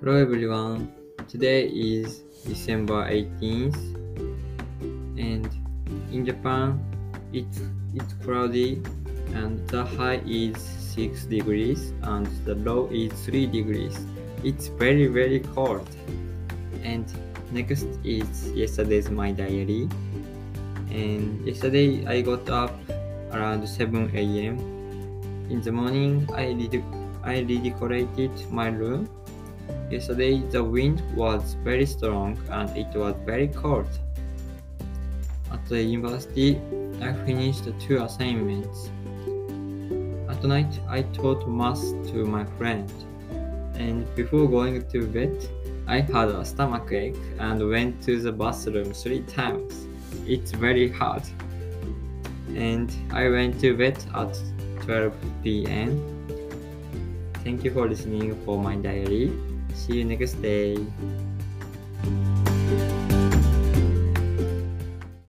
Hello everyone. Today is December 18th and in Japan it's it's cloudy and the high is 6 degrees and the low is 3 degrees. It's very very cold. And next is yesterday's my diary. And yesterday I got up around 7 a.m. In the morning I I redecorated my room. Yesterday the wind was very strong and it was very cold. At the university, I finished two assignments. At night, I taught math to my friend. And before going to bed, I had a stomach ache and went to the bathroom three times. It's very hard. And I went to bed at 12 p.m. Thank you for listening for my diary. See you next day.